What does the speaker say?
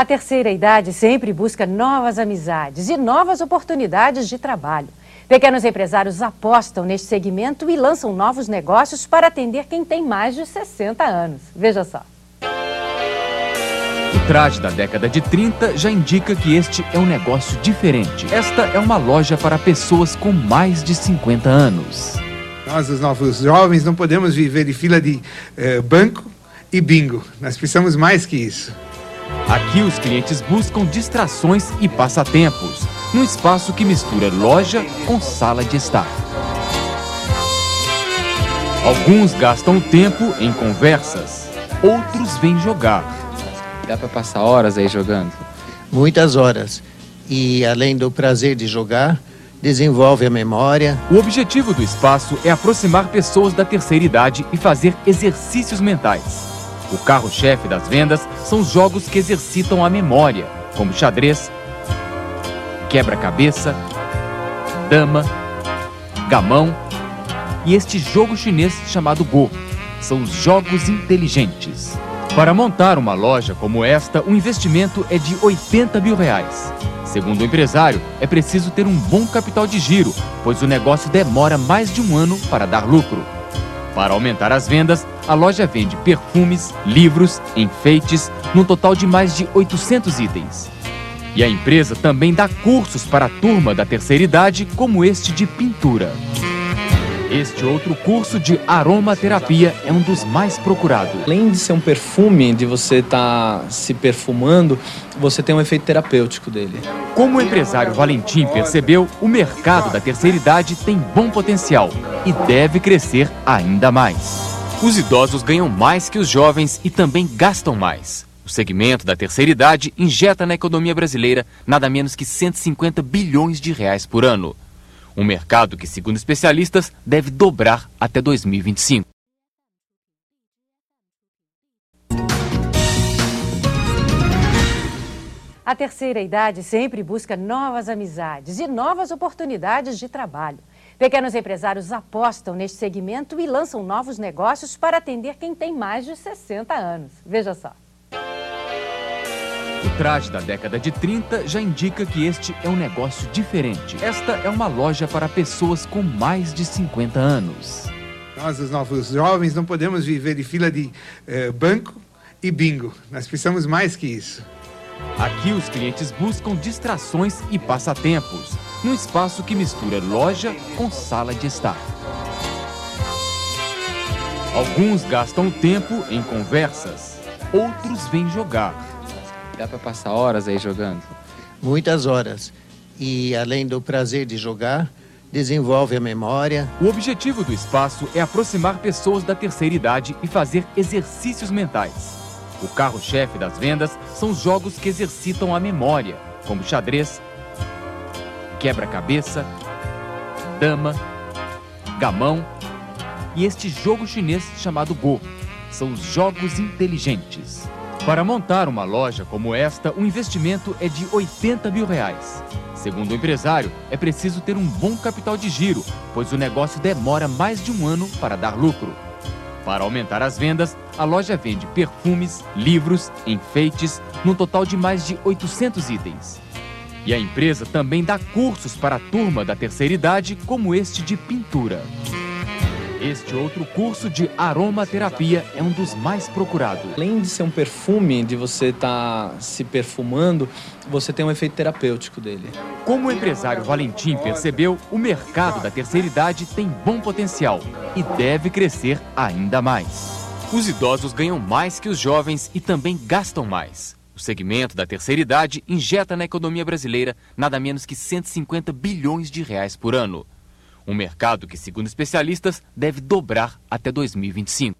A terceira idade sempre busca novas amizades e novas oportunidades de trabalho. Pequenos empresários apostam neste segmento e lançam novos negócios para atender quem tem mais de 60 anos. Veja só. O traje da década de 30 já indica que este é um negócio diferente. Esta é uma loja para pessoas com mais de 50 anos. Nós, os novos jovens, não podemos viver de fila de eh, banco e bingo. Nós precisamos mais que isso. Aqui os clientes buscam distrações e passatempos, num espaço que mistura loja com sala de estar. Alguns gastam tempo em conversas, outros vêm jogar. Dá para passar horas aí jogando? Muitas horas. E além do prazer de jogar, desenvolve a memória. O objetivo do espaço é aproximar pessoas da terceira idade e fazer exercícios mentais. O carro-chefe das vendas são os jogos que exercitam a memória, como xadrez, quebra-cabeça, dama, gamão e este jogo chinês chamado Go. São os jogos inteligentes. Para montar uma loja como esta, o investimento é de 80 mil reais. Segundo o empresário, é preciso ter um bom capital de giro, pois o negócio demora mais de um ano para dar lucro. Para aumentar as vendas, a loja vende perfumes, livros, enfeites, num total de mais de 800 itens. E a empresa também dá cursos para a turma da terceira idade, como este de pintura. Este outro curso de aromaterapia é um dos mais procurados. Além de ser um perfume, de você estar tá se perfumando, você tem um efeito terapêutico dele. Como o empresário Valentim percebeu, o mercado da terceira idade tem bom potencial e deve crescer ainda mais. Os idosos ganham mais que os jovens e também gastam mais. O segmento da terceira idade injeta na economia brasileira nada menos que 150 bilhões de reais por ano. Um mercado que, segundo especialistas, deve dobrar até 2025. A terceira idade sempre busca novas amizades e novas oportunidades de trabalho. Pequenos empresários apostam neste segmento e lançam novos negócios para atender quem tem mais de 60 anos. Veja só. O traje da década de 30 já indica que este é um negócio diferente. Esta é uma loja para pessoas com mais de 50 anos. Nós, os novos jovens, não podemos viver de fila de eh, banco e bingo. Nós precisamos mais que isso. Aqui os clientes buscam distrações e passatempos, num espaço que mistura loja com sala de estar. Alguns gastam tempo em conversas, outros vêm jogar. Dá para passar horas aí jogando? Muitas horas. E além do prazer de jogar, desenvolve a memória. O objetivo do espaço é aproximar pessoas da terceira idade e fazer exercícios mentais. O carro-chefe das vendas são os jogos que exercitam a memória, como xadrez, quebra-cabeça, dama, gamão e este jogo chinês chamado Go. São os jogos inteligentes. Para montar uma loja como esta, o investimento é de 80 mil reais. Segundo o empresário, é preciso ter um bom capital de giro, pois o negócio demora mais de um ano para dar lucro. Para aumentar as vendas, a loja vende perfumes, livros, enfeites, num total de mais de 800 itens. E a empresa também dá cursos para a turma da terceira idade, como este de pintura. Este outro curso de aromaterapia é um dos mais procurados. Além de ser um perfume, de você estar tá se perfumando, você tem um efeito terapêutico dele. Como o empresário Valentim percebeu, o mercado da terceira idade tem bom potencial e deve crescer ainda mais. Os idosos ganham mais que os jovens e também gastam mais. O segmento da terceira idade injeta na economia brasileira nada menos que 150 bilhões de reais por ano. Um mercado que, segundo especialistas, deve dobrar até 2025.